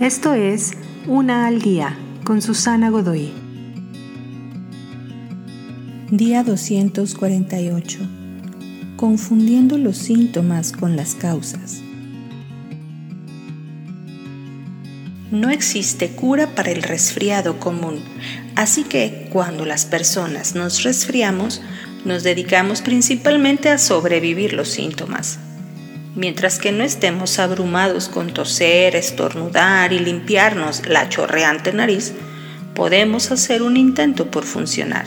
Esto es Una al Día con Susana Godoy. Día 248. Confundiendo los síntomas con las causas. No existe cura para el resfriado común, así que cuando las personas nos resfriamos, nos dedicamos principalmente a sobrevivir los síntomas mientras que no estemos abrumados con toser, estornudar y limpiarnos la chorreante nariz, podemos hacer un intento por funcionar.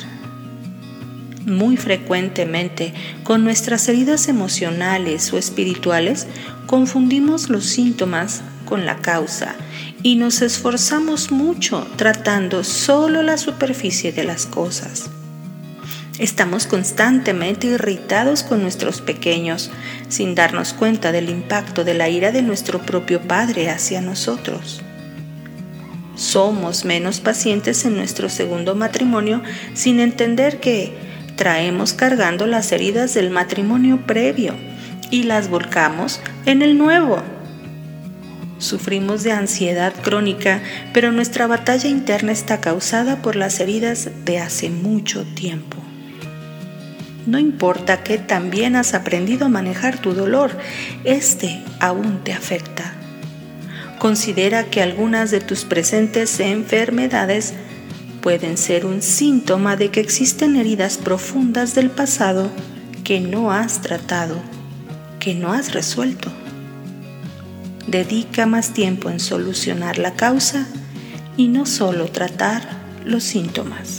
Muy frecuentemente, con nuestras heridas emocionales o espirituales, confundimos los síntomas con la causa y nos esforzamos mucho tratando solo la superficie de las cosas. Estamos constantemente irritados con nuestros pequeños, sin darnos cuenta del impacto de la ira de nuestro propio Padre hacia nosotros. Somos menos pacientes en nuestro segundo matrimonio sin entender que traemos cargando las heridas del matrimonio previo y las volcamos en el nuevo. Sufrimos de ansiedad crónica, pero nuestra batalla interna está causada por las heridas de hace mucho tiempo. No importa que también has aprendido a manejar tu dolor, este aún te afecta. Considera que algunas de tus presentes enfermedades pueden ser un síntoma de que existen heridas profundas del pasado que no has tratado, que no has resuelto. Dedica más tiempo en solucionar la causa y no solo tratar los síntomas.